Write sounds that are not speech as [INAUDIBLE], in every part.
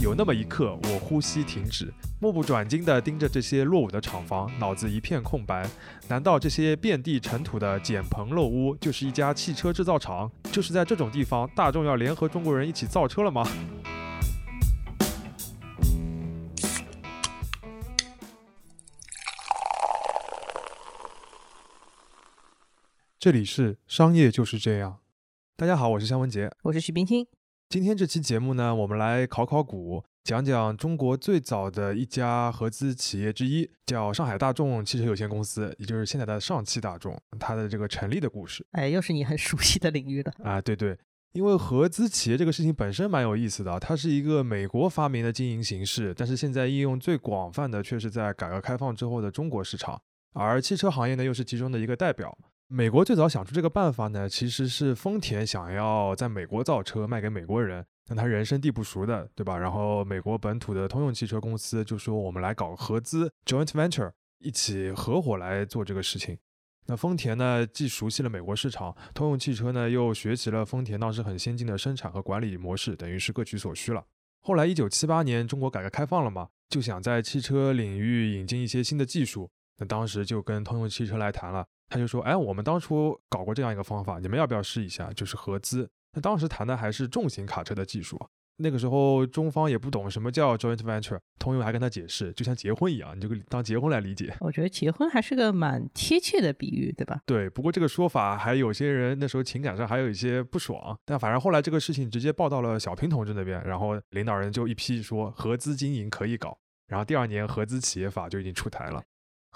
有那么一刻，我呼吸停止，目不转睛地盯着这些落伍的厂房，脑子一片空白。难道这些遍地尘土的简棚陋屋，就是一家汽车制造厂？就是在这种地方，大众要联合中国人一起造车了吗？这里是商业就是这样。大家好，我是向文杰，我是徐冰清。今天这期节目呢，我们来考考古，讲讲中国最早的一家合资企业之一，叫上海大众汽车有限公司，也就是现在的上汽大众，它的这个成立的故事。哎，又是你很熟悉的领域的啊！对对，因为合资企业这个事情本身蛮有意思的，它是一个美国发明的经营形式，但是现在应用最广泛的却是在改革开放之后的中国市场，而汽车行业呢，又是其中的一个代表。美国最早想出这个办法呢，其实是丰田想要在美国造车卖给美国人，但他人生地不熟的，对吧？然后美国本土的通用汽车公司就说我们来搞合资 （joint venture），一起合伙来做这个事情。那丰田呢，既熟悉了美国市场，通用汽车呢又学习了丰田当时很先进的生产和管理模式，等于是各取所需了。后来一九七八年中国改革开放了嘛，就想在汽车领域引进一些新的技术，那当时就跟通用汽车来谈了。他就说：“哎，我们当初搞过这样一个方法，你们要不要试一下？就是合资。那当时谈的还是重型卡车的技术。那个时候中方也不懂什么叫 joint venture，通用还跟他解释，就像结婚一样，你就当结婚来理解。我觉得结婚还是个蛮贴切的比喻，对吧？对。不过这个说法还有些人那时候情感上还有一些不爽。但反正后来这个事情直接报到了小平同志那边，然后领导人就一批说合资经营可以搞。然后第二年合资企业法就已经出台了。”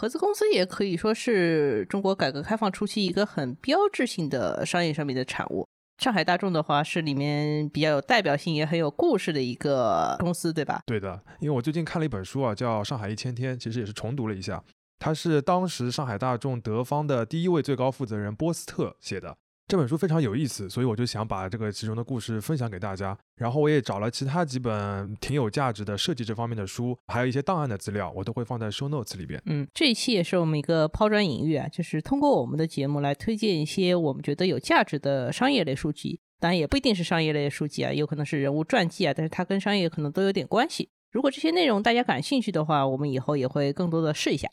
合资公司也可以说是中国改革开放初期一个很标志性的商业上面的产物。上海大众的话是里面比较有代表性也很有故事的一个公司，对吧？对的，因为我最近看了一本书啊，叫《上海一千天》，其实也是重读了一下，它是当时上海大众德方的第一位最高负责人波斯特写的。这本书非常有意思，所以我就想把这个其中的故事分享给大家。然后我也找了其他几本挺有价值的设计这方面的书，还有一些档案的资料，我都会放在 show notes 里边。嗯，这一期也是我们一个抛砖引玉啊，就是通过我们的节目来推荐一些我们觉得有价值的商业类书籍。当然也不一定是商业类书籍啊，有可能是人物传记啊，但是它跟商业可能都有点关系。如果这些内容大家感兴趣的话，我们以后也会更多的试一下。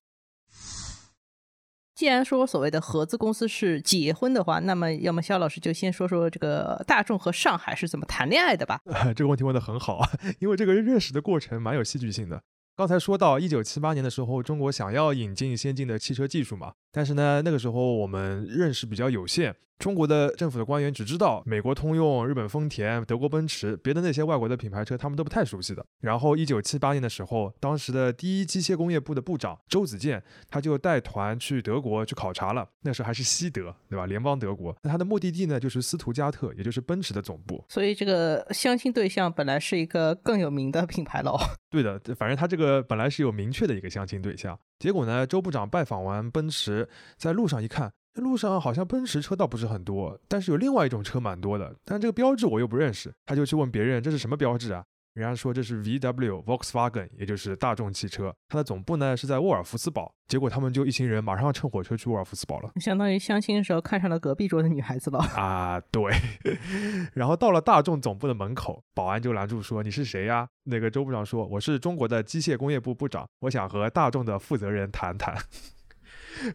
既然说所谓的合资公司是结婚的话，那么要么肖老师就先说说这个大众和上海是怎么谈恋爱的吧。[LAUGHS] 这个问题问得很好啊，因为这个认识的过程蛮有戏剧性的。刚才说到一九七八年的时候，中国想要引进先进的汽车技术嘛，但是呢，那个时候我们认识比较有限。中国的政府的官员只知道美国通用、日本丰田、德国奔驰，别的那些外国的品牌车他们都不太熟悉的。然后一九七八年的时候，当时的第一机械工业部的部长周子健，他就带团去德国去考察了。那时候还是西德，对吧？联邦德国。那他的目的地呢，就是斯图加特，也就是奔驰的总部。所以这个相亲对象本来是一个更有名的品牌喽。[LAUGHS] 对的，反正他这个本来是有明确的一个相亲对象。结果呢，周部长拜访完奔驰，在路上一看。路上好像奔驰车倒不是很多，但是有另外一种车蛮多的，但这个标志我又不认识，他就去问别人这是什么标志啊？人家说这是 VW Volkswagen，也就是大众汽车，它的总部呢是在沃尔夫斯堡。结果他们就一行人马上乘火车去沃尔夫斯堡了，相当于相亲的时候看上了隔壁桌的女孩子了啊！对，[LAUGHS] 然后到了大众总部的门口，保安就拦住说：“你是谁呀？”那个周部长说：“我是中国的机械工业部部长，我想和大众的负责人谈谈。”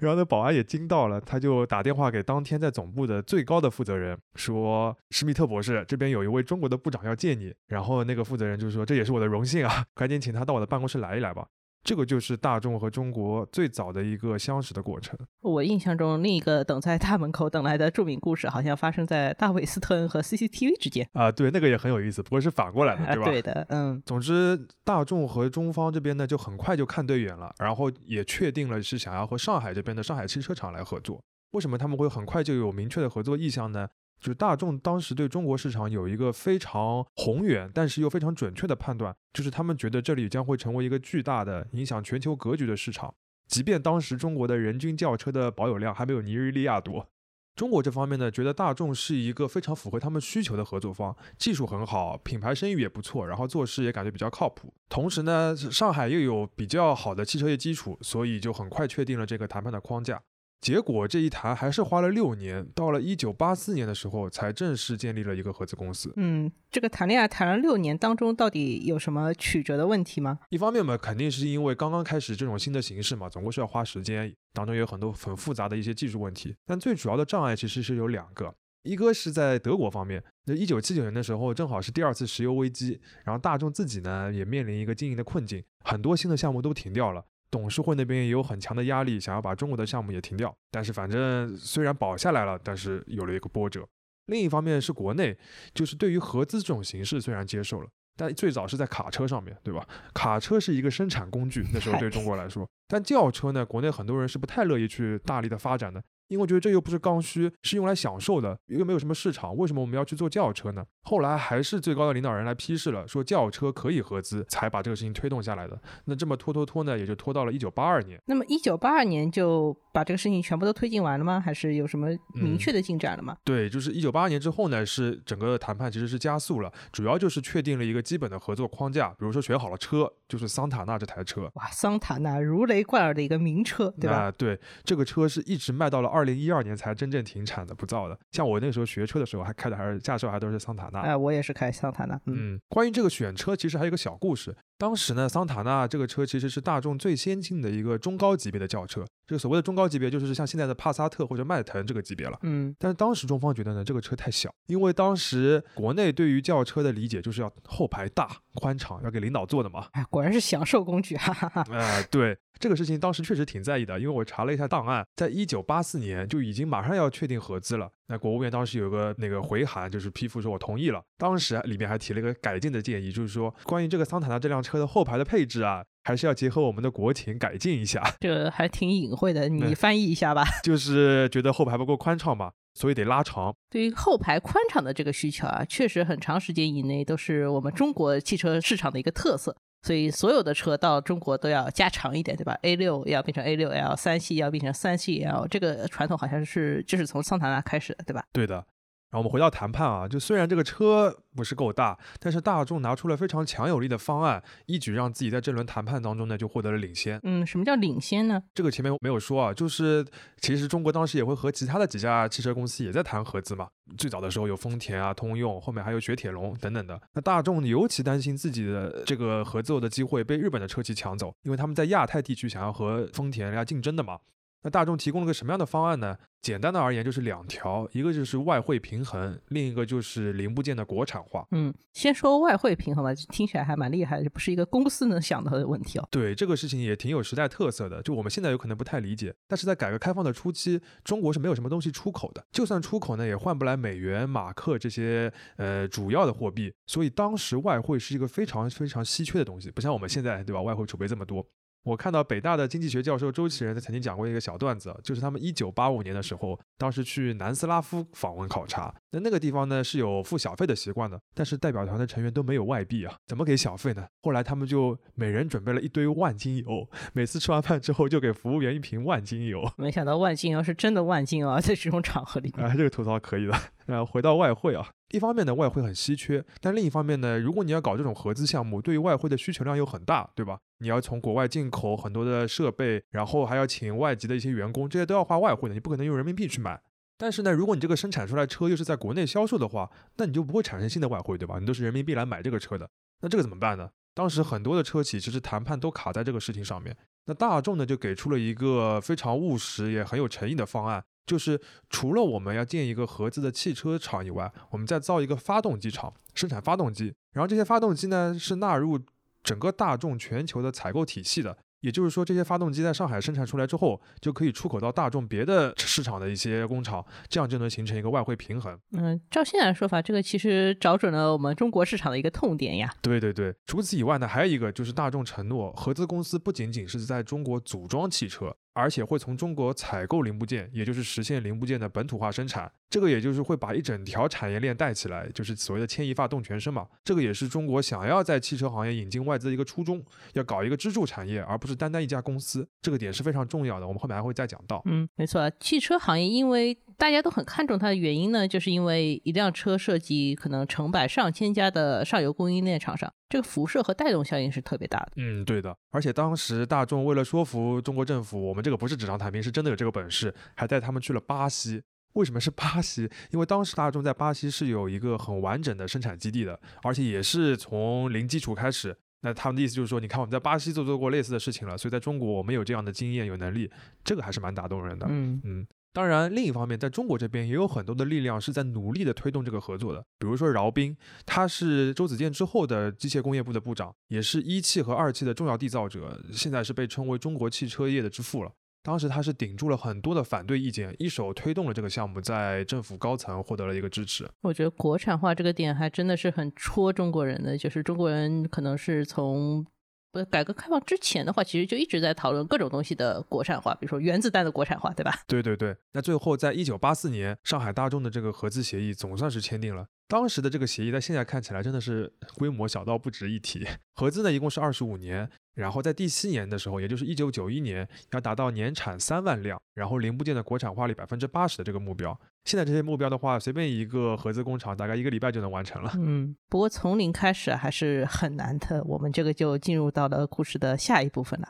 然后那保安也惊到了，他就打电话给当天在总部的最高的负责人，说：“施密特博士，这边有一位中国的部长要见你。”然后那个负责人就说：“这也是我的荣幸啊，[LAUGHS] 赶紧请他到我的办公室来一来吧。”这个就是大众和中国最早的一个相识的过程。我印象中，另一个等在大门口等来的著名故事，好像发生在大卫斯特恩和 CCTV 之间啊。对，那个也很有意思，不过是反过来的，对吧？对的，嗯。总之，大众和中方这边呢，就很快就看对眼了，然后也确定了是想要和上海这边的上海汽车厂来合作。为什么他们会很快就有明确的合作意向呢？就是大众当时对中国市场有一个非常宏远，但是又非常准确的判断，就是他们觉得这里将会成为一个巨大的、影响全球格局的市场。即便当时中国的人均轿车的保有量还没有尼日利亚多，中国这方面呢，觉得大众是一个非常符合他们需求的合作方，技术很好，品牌声誉也不错，然后做事也感觉比较靠谱。同时呢，上海又有比较好的汽车业基础，所以就很快确定了这个谈判的框架。结果这一谈还是花了六年，到了一九八四年的时候才正式建立了一个合资公司。嗯，这个谈恋爱谈了六年当中，到底有什么曲折的问题吗？一方面嘛，肯定是因为刚刚开始这种新的形式嘛，总归是要花时间，当中有很多很复杂的一些技术问题。但最主要的障碍其实是有两个，一个是在德国方面，那一九七九年的时候正好是第二次石油危机，然后大众自己呢也面临一个经营的困境，很多新的项目都停掉了。董事会那边也有很强的压力，想要把中国的项目也停掉。但是反正虽然保下来了，但是有了一个波折。另一方面是国内，就是对于合资这种形式虽然接受了，但最早是在卡车上面对吧？卡车是一个生产工具，那时候对中国来说，但轿车呢，国内很多人是不太乐意去大力的发展的。因为我觉得这又不是刚需，是用来享受的，又没有什么市场，为什么我们要去做轿车呢？后来还是最高的领导人来批示了，说轿车可以合资，才把这个事情推动下来的。那这么拖拖拖呢，也就拖到了一九八二年。那么一九八二年就把这个事情全部都推进完了吗？还是有什么明确的进展了吗？对，就是一九八二年之后呢，是整个谈判其实是加速了，主要就是确定了一个基本的合作框架，比如说选好了车，就是桑塔纳这台车。哇，桑塔纳如雷贯耳的一个名车，对吧？啊，对，这个车是一直卖到了二零一二年才。真正停产的不造的，像我那时候学车的时候，还开的还是驾校还都是桑塔纳。哎，我也是开桑塔纳。嗯，关于这个选车，其实还有一个小故事。当时呢，桑塔纳这个车其实是大众最先进的一个中高级别的轿车。这个所谓的中高级别，就是像现在的帕萨特或者迈腾这个级别了。嗯，但是当时中方觉得呢，这个车太小，因为当时国内对于轿车的理解就是要后排大、宽敞，要给领导坐的嘛。哎，果然是享受工具，哈哈哈。哎，对。这个事情当时确实挺在意的，因为我查了一下档案，在一九八四年就已经马上要确定合资了。那国务院当时有个那个回函，就是批复说我同意了。当时里面还提了一个改进的建议，就是说关于这个桑塔纳这辆车的后排的配置啊，还是要结合我们的国情改进一下。这个还挺隐晦的，[LAUGHS] 你翻译一下吧。就是觉得后排不够宽敞嘛，所以得拉长。对于后排宽敞的这个需求啊，确实很长时间以内都是我们中国汽车市场的一个特色。所以所有的车到中国都要加长一点，对吧？A 六要变成 A 六 L，三系要变成三系 L，这个传统好像是就是从桑塔纳开始的，对吧？对的。然后我们回到谈判啊，就虽然这个车不是够大，但是大众拿出了非常强有力的方案，一举让自己在这轮谈判当中呢就获得了领先。嗯，什么叫领先呢？这个前面没有说啊，就是其实中国当时也会和其他的几家汽车公司也在谈合资嘛。最早的时候有丰田啊、通用，后面还有雪铁龙等等的。那大众尤其担心自己的这个合作的机会被日本的车企抢走，因为他们在亚太地区想要和丰田要竞争的嘛。那大众提供了个什么样的方案呢？简单的而言就是两条，一个就是外汇平衡，另一个就是零部件的国产化。嗯，先说外汇平衡吧，听起来还蛮厉害，这不是一个公司能想到的问题哦。对，这个事情也挺有时代特色的，就我们现在有可能不太理解，但是在改革开放的初期，中国是没有什么东西出口的，就算出口呢，也换不来美元、马克这些呃主要的货币，所以当时外汇是一个非常非常稀缺的东西，不像我们现在对吧？外汇储备这么多。我看到北大的经济学教授周其仁他曾经讲过一个小段子，就是他们一九八五年的时候，当时去南斯拉夫访问考察，那那个地方呢是有付小费的习惯的，但是代表团的成员都没有外币啊，怎么给小费呢？后来他们就每人准备了一堆万金油，每次吃完饭之后就给服务员一瓶万金油。没想到万金油是真的万金啊，在这种场合里面。啊，这个吐槽可以的。[LAUGHS] 呃，回到外汇啊，一方面呢外汇很稀缺，但另一方面呢，如果你要搞这种合资项目，对于外汇的需求量又很大，对吧？你要从国外进口很多的设备，然后还要请外籍的一些员工，这些都要花外汇的，你不可能用人民币去买。但是呢，如果你这个生产出来车又是在国内销售的话，那你就不会产生新的外汇，对吧？你都是人民币来买这个车的，那这个怎么办呢？当时很多的车企其实谈判都卡在这个事情上面。那大众呢就给出了一个非常务实也很有诚意的方案。就是除了我们要建一个合资的汽车厂以外，我们再造一个发动机厂，生产发动机。然后这些发动机呢是纳入整个大众全球的采购体系的。也就是说，这些发动机在上海生产出来之后，就可以出口到大众别的市场的一些工厂，这样就能形成一个外汇平衡。嗯，照现在的说法，这个其实找准了我们中国市场的一个痛点呀。对对对，除此以外呢，还有一个就是大众承诺，合资公司不仅仅是在中国组装汽车。而且会从中国采购零部件，也就是实现零部件的本土化生产。这个也就是会把一整条产业链带起来，就是所谓的牵一发动全身嘛。这个也是中国想要在汽车行业引进外资的一个初衷，要搞一个支柱产业，而不是单单一家公司。这个点是非常重要的，我们后面还会再讲到。嗯，没错，汽车行业因为大家都很看重它的原因呢，就是因为一辆车涉及可能成百上千家的上游供应链厂商，这个辐射和带动效应是特别大的。嗯，对的。而且当时大众为了说服中国政府，我们这个不是纸上谈兵，是真的有这个本事，还带他们去了巴西。为什么是巴西？因为当时大众在巴西是有一个很完整的生产基地的，而且也是从零基础开始。那他们的意思就是说，你看我们在巴西都做过类似的事情了，所以在中国我们有这样的经验、有能力，这个还是蛮打动人的。嗯嗯。当然，另一方面，在中国这边也有很多的力量是在努力的推动这个合作的。比如说饶斌，他是周子健之后的机械工业部的部长，也是一汽和二汽的重要缔造者，现在是被称为中国汽车业的之父了。当时他是顶住了很多的反对意见，一手推动了这个项目，在政府高层获得了一个支持。我觉得国产化这个点还真的是很戳中国人的，就是中国人可能是从。不，改革开放之前的话，其实就一直在讨论各种东西的国产化，比如说原子弹的国产化，对吧？对对对。那最后，在一九八四年，上海大众的这个合资协议总算是签订了。当时的这个协议，在现在看起来真的是规模小到不值一提。[LAUGHS] 合资呢，一共是二十五年，然后在第七年的时候，也就是一九九一年，要达到年产三万辆，然后零部件的国产化率百分之八十的这个目标。现在这些目标的话，随便一个合资工厂，大概一个礼拜就能完成了。嗯，不过从零开始还是很难的。我们这个就进入到了故事的下一部分了。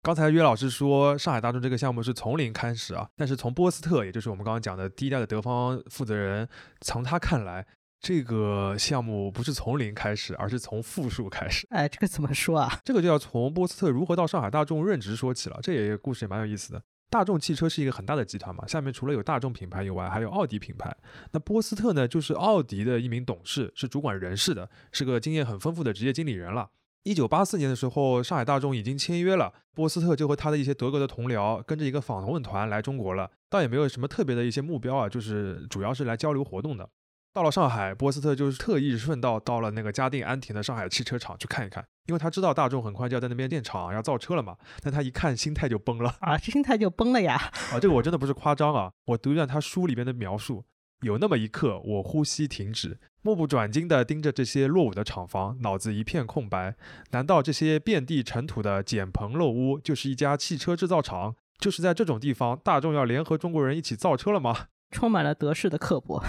刚才约老师说上海大众这个项目是从零开始啊，但是从波斯特，也就是我们刚刚讲的第一代的德方负责人，从他看来，这个项目不是从零开始，而是从负数开始。哎，这个怎么说啊？[LAUGHS] 这个就要从波斯特如何到上海大众任职说起了。这也故事也蛮有意思的。大众汽车是一个很大的集团嘛，下面除了有大众品牌以外，还有奥迪品牌。那波斯特呢，就是奥迪的一名董事，是主管人事的，是个经验很丰富的职业经理人了。一九八四年的时候，上海大众已经签约了，波斯特就和他的一些德国的同僚跟着一个访问团来中国了，倒也没有什么特别的一些目标啊，就是主要是来交流活动的。到了上海，波斯特就是特意顺道到了那个嘉定安亭的上海汽车厂去看一看，因为他知道大众很快就要在那边建厂要造车了嘛。但他一看心态就崩了啊，心态就崩了呀！啊，这个我真的不是夸张啊，我读一段他书里边的描述。有那么一刻，我呼吸停止，目不转睛地盯着这些落伍的厂房，脑子一片空白。难道这些遍地尘土的简棚陋屋就是一家汽车制造厂？就是在这种地方，大众要联合中国人一起造车了吗？[LAUGHS] 充满了德式的刻薄。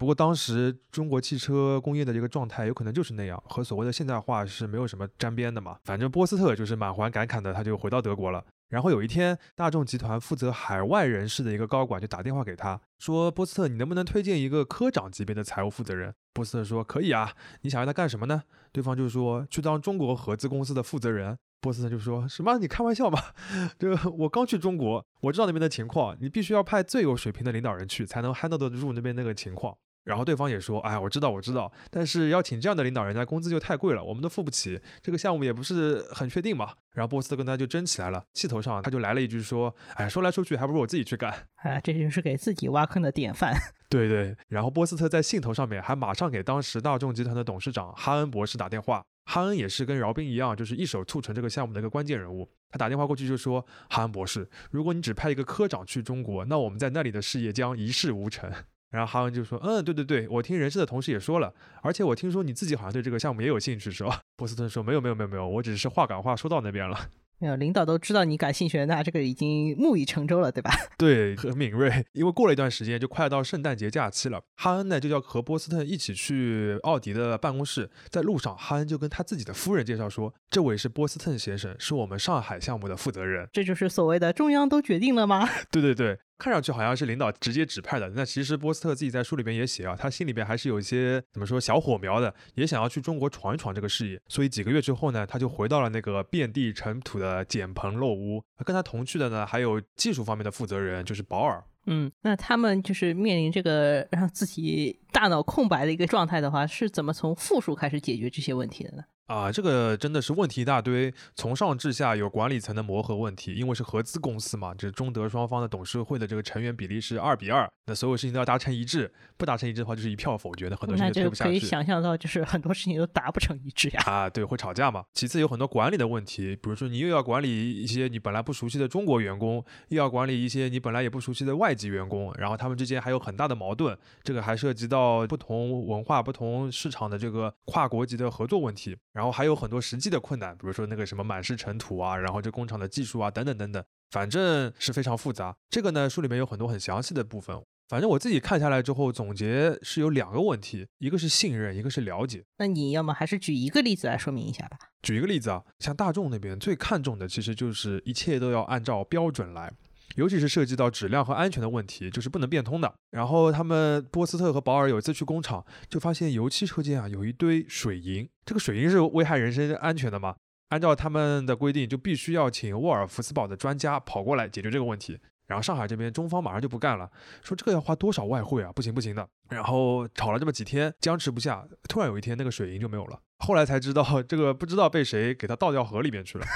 不过当时中国汽车工业的这个状态，有可能就是那样，和所谓的现代化是没有什么沾边的嘛。反正波斯特就是满怀感慨的，他就回到德国了。然后有一天，大众集团负责海外人事的一个高管就打电话给他，说：“波斯特，你能不能推荐一个科长级别的财务负责人？”波斯特说：“可以啊，你想让他干什么呢？”对方就说：“去当中国合资公司的负责人。”波斯特就说什么：“你开玩笑吗？[LAUGHS] 这个我刚去中国，我知道那边的情况，你必须要派最有水平的领导人去，才能 handle 得住那边那个情况。”然后对方也说，哎，我知道，我知道，但是要请这样的领导人，家工资就太贵了，我们都付不起。这个项目也不是很确定嘛。然后波斯特跟他就争起来了，气头上他就来了一句说，哎，说来说去还不如我自己去干。哎，这就是给自己挖坑的典范。[LAUGHS] 对对。然后波斯特在信头上面还马上给当时大众集团的董事长哈恩博士打电话。哈恩也是跟饶斌一样，就是一手促成这个项目的一个关键人物。他打电话过去就说，哈恩博士，如果你只派一个科长去中国，那我们在那里的事业将一事无成。然后哈恩就说：“嗯，对对对，我听人事的同事也说了，而且我听说你自己好像对这个项目也有兴趣，是吧？”波斯顿说：“没有没有没有没有，我只是话赶话说到那边了。”没有，领导都知道你感兴趣，那这个已经木已成舟了，对吧？[LAUGHS] 对，很敏锐。因为过了一段时间，就快到圣诞节假期了，哈恩呢就要和波斯特一起去奥迪的办公室。在路上，哈恩就跟他自己的夫人介绍说：“这位是波斯特先生，是我们上海项目的负责人。”这就是所谓的中央都决定了吗？对 [LAUGHS] 对对。看上去好像是领导直接指派的，那其实波斯特自己在书里边也写啊，他心里边还是有一些怎么说小火苗的，也想要去中国闯一闯这个事业。所以几个月之后呢，他就回到了那个遍地尘土的简棚陋屋。跟他同去的呢，还有技术方面的负责人，就是保尔。嗯，那他们就是面临这个让自己大脑空白的一个状态的话，是怎么从负数开始解决这些问题的呢？啊，这个真的是问题一大堆，从上至下有管理层的磨合问题，因为是合资公司嘛，这中德双方的董事会的这个成员比例是二比二，那所有事情都要达成一致，不达成一致的话就是一票否决的，很多事情推不下去。可以想象到，就是很多事情都达不成一致呀。啊，对，会吵架嘛。其次有很多管理的问题，比如说你又要管理一些你本来不熟悉的中国员工，又要管理一些你本来也不熟悉的外籍员工，然后他们之间还有很大的矛盾，这个还涉及到不同文化、不同市场的这个跨国级的合作问题，然后还有很多实。际的困难，比如说那个什么满是尘土啊，然后这工厂的技术啊，等等等等。反正是非常复杂。这个呢，书里面有很多很详细的部分。反正我自己看下来之后，总结是有两个问题，一个是信任，一个是了解。那你要么还是举一个例子来说明一下吧。举一个例子啊，像大众那边最看重的，其实就是一切都要按照标准来，尤其是涉及到质量和安全的问题，就是不能变通的。然后他们波斯特和保尔有一次去工厂，就发现油漆车间啊有一堆水银，这个水银是危害人身安全的嘛？按照他们的规定，就必须要请沃尔夫斯堡的专家跑过来解决这个问题。然后上海这边中方马上就不干了，说这个要花多少外汇啊？不行不行的。然后吵了这么几天，僵持不下，突然有一天那个水银就没有了。后来才知道，这个不知道被谁给它倒掉河里面去了。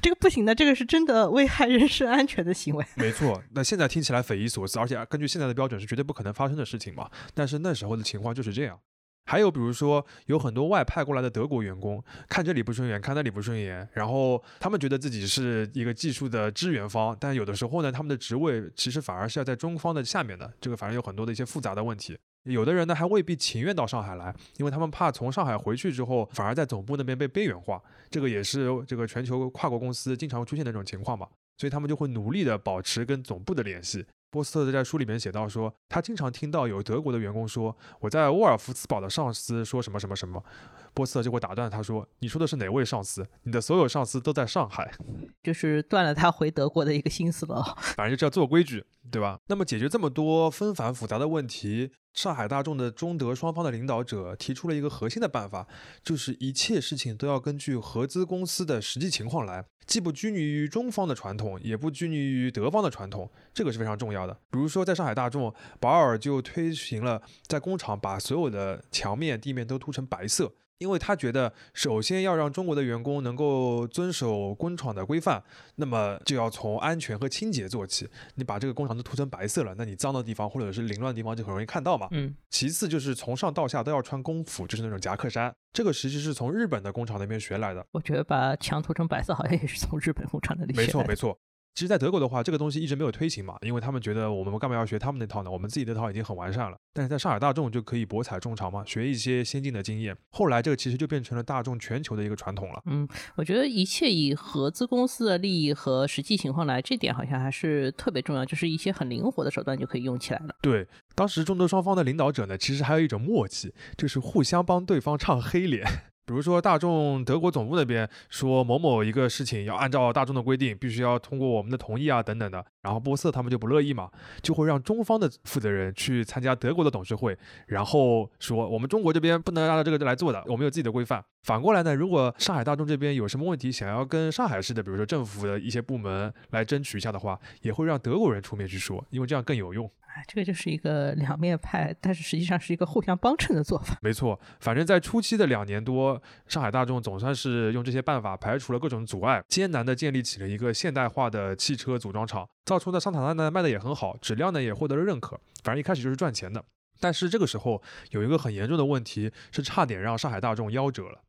这个不行的，这个是真的危害人身安全的行为。没错，那现在听起来匪夷所思，而且根据现在的标准是绝对不可能发生的事情嘛。但是那时候的情况就是这样。还有比如说，有很多外派过来的德国员工，看这里不顺眼，看那里不顺眼，然后他们觉得自己是一个技术的支援方，但有的时候呢，他们的职位其实反而是要在中方的下面的，这个反正有很多的一些复杂的问题。有的人呢还未必情愿到上海来，因为他们怕从上海回去之后，反而在总部那边被边缘化，这个也是这个全球跨国公司经常出现的这种情况吧，所以他们就会努力的保持跟总部的联系。波斯特在书里面写到说，他经常听到有德国的员工说，我在沃尔夫斯堡的上司说什么什么什么，波斯特就会打断他说，你说的是哪位上司？你的所有上司都在上海，就是断了他回德国的一个心思了。[LAUGHS] 反正就是要做规矩，对吧？那么解决这么多纷繁复杂的问题，上海大众的中德双方的领导者提出了一个核心的办法，就是一切事情都要根据合资公司的实际情况来。既不拘泥于中方的传统，也不拘泥于德方的传统，这个是非常重要的。比如说，在上海大众，保尔就推行了在工厂把所有的墙面、地面都涂成白色。因为他觉得，首先要让中国的员工能够遵守工厂的规范，那么就要从安全和清洁做起。你把这个工厂都涂成白色了，那你脏的地方或者是凌乱的地方就很容易看到嘛。嗯。其次就是从上到下都要穿工服，就是那种夹克衫。这个其实是从日本的工厂那边学来的。我觉得把墙涂成白色好像也是从日本工厂那里学没错，没错。其实，在德国的话，这个东西一直没有推行嘛，因为他们觉得我们干嘛要学他们那套呢？我们自己那套已经很完善了。但是在上海大众就可以博采众长嘛，学一些先进的经验。后来这个其实就变成了大众全球的一个传统了。嗯，我觉得一切以合资公司的利益和实际情况来，这点好像还是特别重要，就是一些很灵活的手段就可以用起来了。对，当时中德双方的领导者呢，其实还有一种默契，就是互相帮对方唱黑脸。比如说，大众德国总部那边说某某一个事情要按照大众的规定，必须要通过我们的同意啊，等等的。然后波斯他们就不乐意嘛，就会让中方的负责人去参加德国的董事会，然后说我们中国这边不能按照这个来做的，我们有自己的规范。反过来呢，如果上海大众这边有什么问题，想要跟上海市的，比如说政府的一些部门来争取一下的话，也会让德国人出面去说，因为这样更有用。这个就是一个两面派，但是实际上是一个互相帮衬的做法。没错，反正在初期的两年多，上海大众总算是用这些办法排除了各种阻碍，艰难地建立起了一个现代化的汽车组装厂，造出的桑塔纳呢卖的也很好，质量呢也获得了认可。反正一开始就是赚钱的，但是这个时候有一个很严重的问题，是差点让上海大众夭折了。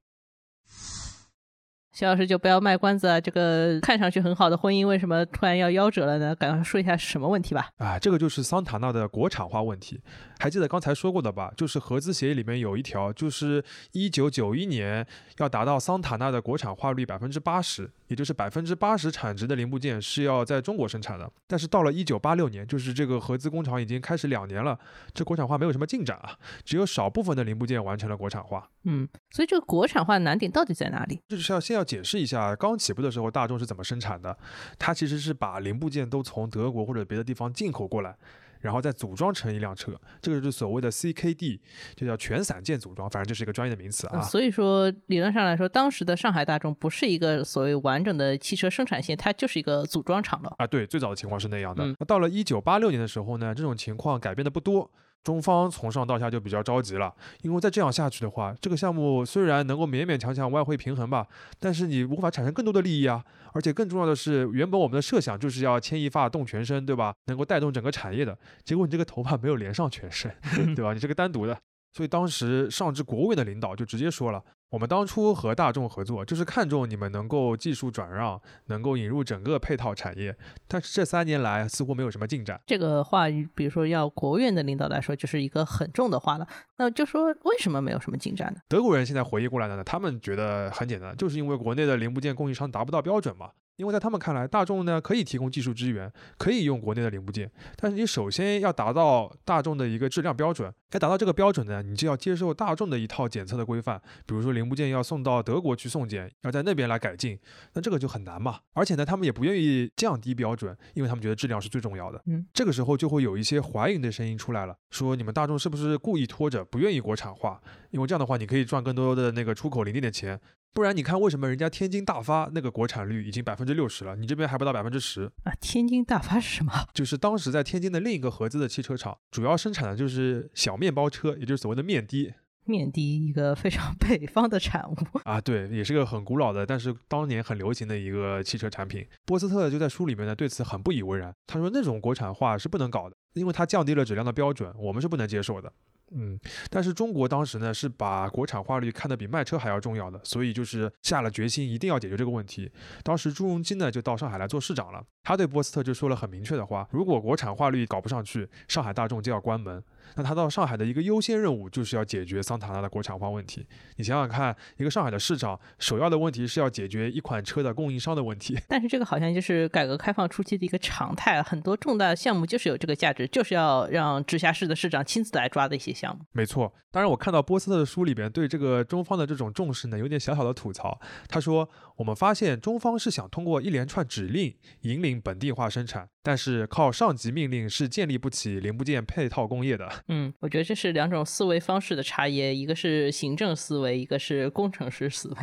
徐老师就不要卖关子啊！这个看上去很好的婚姻，为什么突然要夭折了呢？赶快说一下是什么问题吧。啊，这个就是桑塔纳的国产化问题。还记得刚才说过的吧？就是合资协议里面有一条，就是一九九一年要达到桑塔纳的国产化率百分之八十，也就是百分之八十产值的零部件是要在中国生产的。但是到了一九八六年，就是这个合资工厂已经开始两年了，这国产化没有什么进展啊，只有少部分的零部件完成了国产化。嗯，所以这个国产化的难点到底在哪里？就是要先要。解释一下，刚起步的时候大众是怎么生产的？它其实是把零部件都从德国或者别的地方进口过来，然后再组装成一辆车。这个是所谓的 CKD，就叫全散件组装，反正就是一个专业的名词啊。所以说，理论上来说，当时的上海大众不是一个所谓完整的汽车生产线，它就是一个组装厂了啊。对，最早的情况是那样的。那到了一九八六年的时候呢，这种情况改变的不多。中方从上到下就比较着急了，因为再这样下去的话，这个项目虽然能够勉勉强强外汇平衡吧，但是你无法产生更多的利益啊。而且更重要的是，原本我们的设想就是要牵一发动全身，对吧？能够带动整个产业的，结果你这个头发没有连上全身，[LAUGHS] 对吧？你这个单独的。所以当时上至国务院的领导就直接说了，我们当初和大众合作，就是看中你们能够技术转让，能够引入整个配套产业。但是这三年来似乎没有什么进展。这个话，比如说要国务院的领导来说，就是一个很重的话了。那就说为什么没有什么进展呢？德国人现在回忆过来的呢，他们觉得很简单，就是因为国内的零部件供应商达不到标准嘛。因为在他们看来，大众呢可以提供技术支援，可以用国内的零部件，但是你首先要达到大众的一个质量标准。该达到这个标准呢，你就要接受大众的一套检测的规范，比如说零部件要送到德国去送检，要在那边来改进，那这个就很难嘛。而且呢，他们也不愿意降低标准，因为他们觉得质量是最重要的。嗯，这个时候就会有一些怀疑的声音出来了，说你们大众是不是故意拖着，不愿意国产化？因为这样的话，你可以赚更多的那个出口零件的钱。不然你看，为什么人家天津大发那个国产率已经百分之六十了，你这边还不到百分之十啊？天津大发是什么？[LAUGHS] 就是当时在天津的另一个合资的汽车厂，主要生产的就是小面包车，也就是所谓的面的。面的一个非常北方的产物啊，对，也是个很古老的，但是当年很流行的一个汽车产品。波斯特就在书里面呢，对此很不以为然。他说那种国产化是不能搞的，因为它降低了质量的标准，我们是不能接受的。嗯，但是中国当时呢是把国产化率看得比卖车还要重要的，所以就是下了决心一定要解决这个问题。当时朱镕基呢就到上海来做市长了，他对波斯特就说了很明确的话：如果国产化率搞不上去，上海大众就要关门。那他到上海的一个优先任务就是要解决桑塔纳的国产化问题。你想想看，一个上海的市长首要的问题是要解决一款车的供应商的问题。但是这个好像就是改革开放初期的一个常态，很多重大项目就是有这个价值，就是要让直辖市的市长亲自来抓的一些项目。没错，当然我看到波斯特的书里边对这个中方的这种重视呢，有点小小的吐槽。他说，我们发现中方是想通过一连串指令引领本地化生产，但是靠上级命令是建立不起零部件配套工业的。嗯，我觉得这是两种思维方式的差异，一个是行政思维，一个是工程师思维。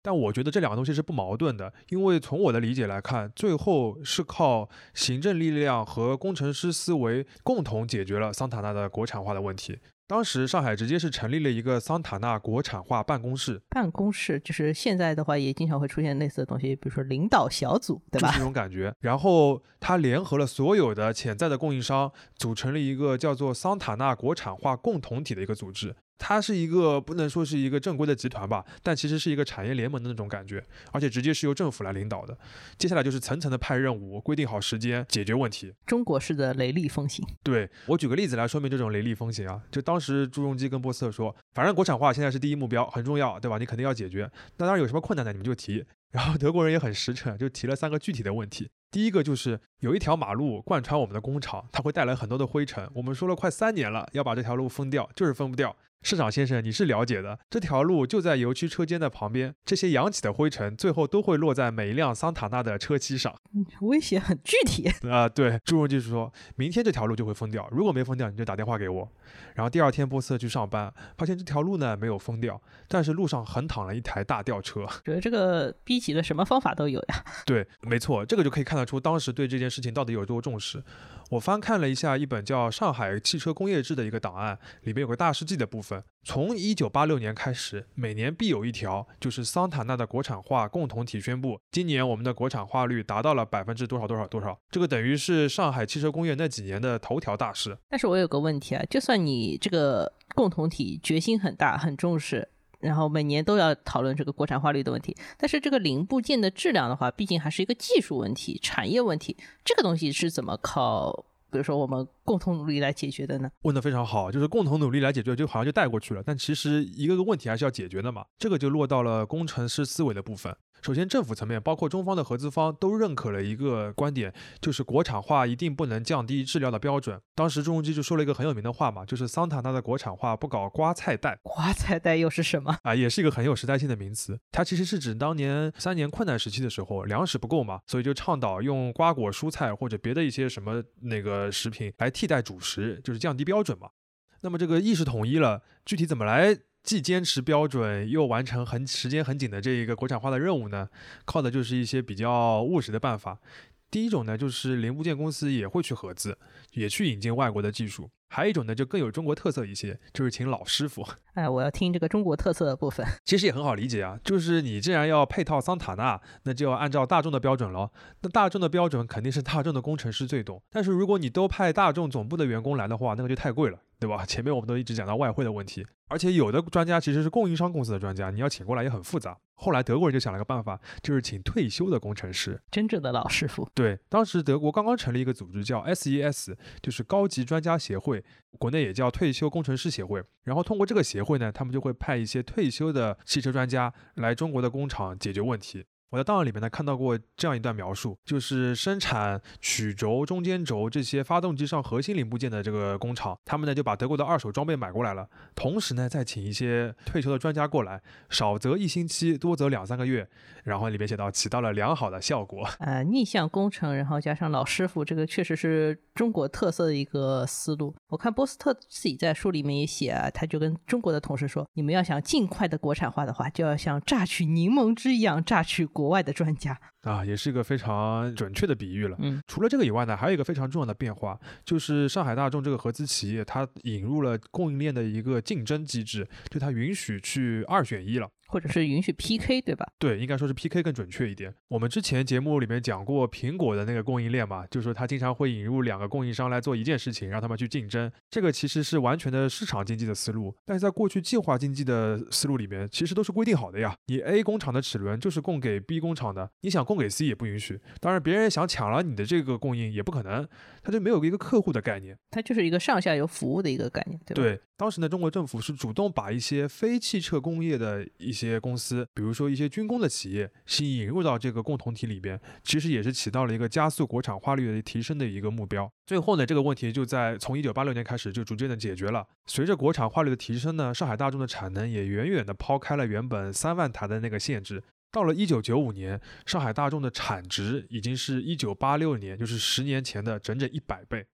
但我觉得这两个东西是不矛盾的，因为从我的理解来看，最后是靠行政力量和工程师思维共同解决了桑塔纳的国产化的问题。当时上海直接是成立了一个桑塔纳国产化办公室，办公室就是现在的话也经常会出现类似的东西，比如说领导小组，对吧？这种感觉。然后他联合了所有的潜在的供应商，组成了一个叫做桑塔纳国产化共同体的一个组织。它是一个不能说是一个正规的集团吧，但其实是一个产业联盟的那种感觉，而且直接是由政府来领导的。接下来就是层层的派任务，规定好时间，解决问题。中国式的雷厉风行。对我举个例子来说明这种雷厉风行啊，就当时朱镕基跟波斯特说，反正国产化现在是第一目标，很重要，对吧？你肯定要解决。那当然有什么困难呢？你们就提。然后德国人也很实诚，就提了三个具体的问题。第一个就是有一条马路贯穿我们的工厂，它会带来很多的灰尘。我们说了快三年了，要把这条路封掉，就是封不掉。市长先生，你是了解的，这条路就在油区车间的旁边，这些扬起的灰尘最后都会落在每一辆桑塔纳的车漆上，威胁很具体 [LAUGHS] 啊。对，朱荣就是说明天这条路就会封掉，如果没封掉，你就打电话给我。然后第二天波斯特去上班，发现这条路呢没有封掉，但是路上横躺了一台大吊车。觉得这个逼急了，什么方法都有呀。[LAUGHS] 对，没错，这个就可以看得出当时对这件事情到底有多重视。我翻看了一下一本叫《上海汽车工业志》的一个档案，里面有个大事记的部分。从一九八六年开始，每年必有一条，就是桑塔纳的国产化共同体宣布，今年我们的国产化率达到了百分之多少多少多少。这个等于是上海汽车工业那几年的头条大事。但是我有个问题啊，就算你这个共同体决心很大、很重视，然后每年都要讨论这个国产化率的问题，但是这个零部件的质量的话，毕竟还是一个技术问题、产业问题，这个东西是怎么靠？比如说，我们共同努力来解决的呢？问的非常好，就是共同努力来解决，就好像就带过去了。但其实一个个问题还是要解决的嘛。这个就落到了工程师思维的部分。首先，政府层面，包括中方的合资方都认可了一个观点，就是国产化一定不能降低治疗的标准。当时朱镕基就说了一个很有名的话嘛，就是桑塔纳的国产化不搞瓜菜带。瓜菜带又是什么啊？也是一个很有时代性的名词。它其实是指当年三年困难时期的时候，粮食不够嘛，所以就倡导用瓜果蔬菜或者别的一些什么那个食品来替代主食，就是降低标准嘛。那么这个意识统一了，具体怎么来？既坚持标准又完成很时间很紧的这一个国产化的任务呢，靠的就是一些比较务实的办法。第一种呢，就是零部件公司也会去合资，也去引进外国的技术。还有一种呢，就更有中国特色一些，就是请老师傅。哎，我要听这个中国特色的部分。[LAUGHS] 其实也很好理解啊，就是你既然要配套桑塔纳，那就要按照大众的标准喽。那大众的标准肯定是大众的工程师最懂。但是如果你都派大众总部的员工来的话，那个就太贵了，对吧？前面我们都一直讲到外汇的问题。而且有的专家其实是供应商公司的专家，你要请过来也很复杂。后来德国人就想了个办法，就是请退休的工程师，真正的老师傅。对，当时德国刚刚成立一个组织叫 SES，就是高级专家协会，国内也叫退休工程师协会。然后通过这个协会呢，他们就会派一些退休的汽车专家来中国的工厂解决问题。我在档案里面呢看到过这样一段描述，就是生产曲轴、中间轴这些发动机上核心零部件的这个工厂，他们呢就把德国的二手装备买过来了，同时呢再请一些退休的专家过来，少则一星期，多则两三个月，然后里面写到起到了良好的效果。呃，逆向工程，然后加上老师傅，这个确实是中国特色的一个思路。我看波斯特自己在书里面也写啊，他就跟中国的同事说，你们要想尽快的国产化的话，就要像榨取柠檬汁一样榨取。国外的专家啊，也是一个非常准确的比喻了。嗯，除了这个以外呢，还有一个非常重要的变化，就是上海大众这个合资企业，它引入了供应链的一个竞争机制，就它允许去二选一了。或者是允许 PK 对吧？对，应该说是 PK 更准确一点。我们之前节目里面讲过苹果的那个供应链嘛，就是说它经常会引入两个供应商来做一件事情，让他们去竞争。这个其实是完全的市场经济的思路，但是在过去计划经济的思路里面，其实都是规定好的呀。你 A 工厂的齿轮就是供给 B 工厂的，你想供给 C 也不允许。当然，别人想抢了你的这个供应也不可能，它就没有一个客户的概念，它就是一个上下游服务的一个概念，对吧？对，当时呢，中国政府是主动把一些非汽车工业的一些些公司。比如说一些军工的企业，吸引入到这个共同体里边，其实也是起到了一个加速国产化率的提升的一个目标。最后呢，这个问题就在从一九八六年开始就逐渐的解决了。随着国产化率的提升呢，上海大众的产能也远远的抛开了原本三万台的那个限制。到了一九九五年，上海大众的产值已经是一九八六年，就是十年前的整整一百倍。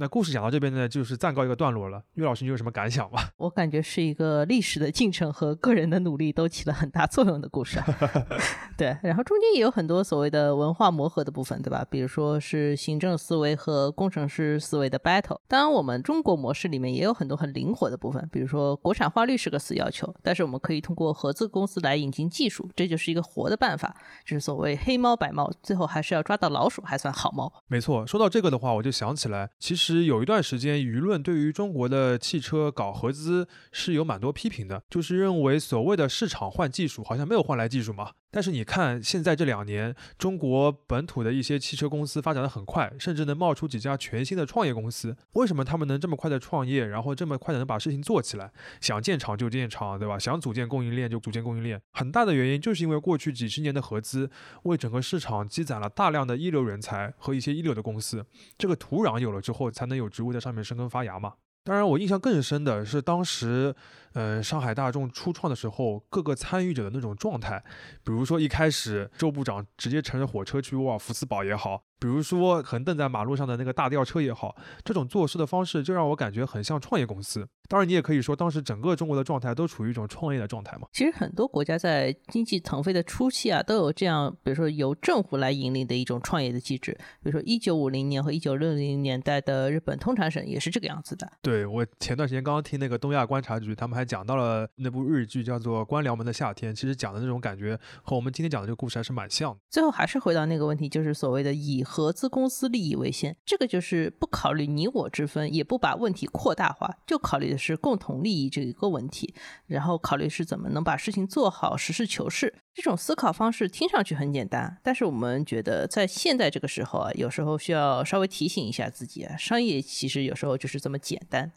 那故事讲到这边呢，就是暂告一个段落了。岳老师，你有什么感想吗？[LAUGHS] 我感觉是一个历史的进程和个人的努力都起了很大作用的故事。[LAUGHS] 对，然后中间也有很多所谓的文化磨合的部分，对吧？比如说是行政思维和工程师思维的 battle。当然，我们中国模式里面也有很多很灵活的部分，比如说国产化率是个死要求，但是我们可以通过合资公司来引进技术，这就是一个活的办法，就是所谓黑猫白猫，最后还是要抓到老鼠还算好猫。没错，说到这个的话，我就想起来，其实。其实有一段时间，舆论对于中国的汽车搞合资是有蛮多批评的，就是认为所谓的市场换技术，好像没有换来技术嘛。但是你看，现在这两年，中国本土的一些汽车公司发展的很快，甚至能冒出几家全新的创业公司。为什么他们能这么快的创业，然后这么快的能把事情做起来？想建厂就建厂，对吧？想组建供应链就组建供应链。很大的原因就是因为过去几十年的合资，为整个市场积攒了大量的一流人才和一些一流的公司。这个土壤有了之后，才能有植物在上面生根发芽嘛。当然，我印象更深的是当时。嗯，上海大众初创的时候，各个参与者的那种状态，比如说一开始周部长直接乘着火车去沃尔夫斯堡也好，比如说横蹬在马路上的那个大吊车也好，这种做事的方式就让我感觉很像创业公司。当然，你也可以说当时整个中国的状态都处于一种创业的状态嘛。其实很多国家在经济腾飞的初期啊，都有这样，比如说由政府来引领的一种创业的机制。比如说一九五零年和一九六零年代的日本通产省也是这个样子的。对我前段时间刚刚听那个东亚观察局，他们还讲到了那部日剧叫做《官僚们的夏天》，其实讲的那种感觉和我们今天讲的这个故事还是蛮像的。最后还是回到那个问题，就是所谓的以合资公司利益为先，这个就是不考虑你我之分，也不把问题扩大化，就考虑的是共同利益这一个问题，然后考虑是怎么能把事情做好，实事求是。这种思考方式听上去很简单，但是我们觉得在现在这个时候啊，有时候需要稍微提醒一下自己啊，商业其实有时候就是这么简单。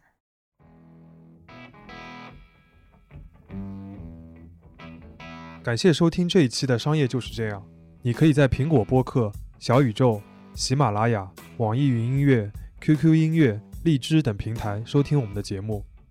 感谢收听这一期的商业就是这样。你可以在苹果播客、小宇宙、喜马拉雅、网易云音乐、QQ 音乐、荔枝等平台收听我们的节目。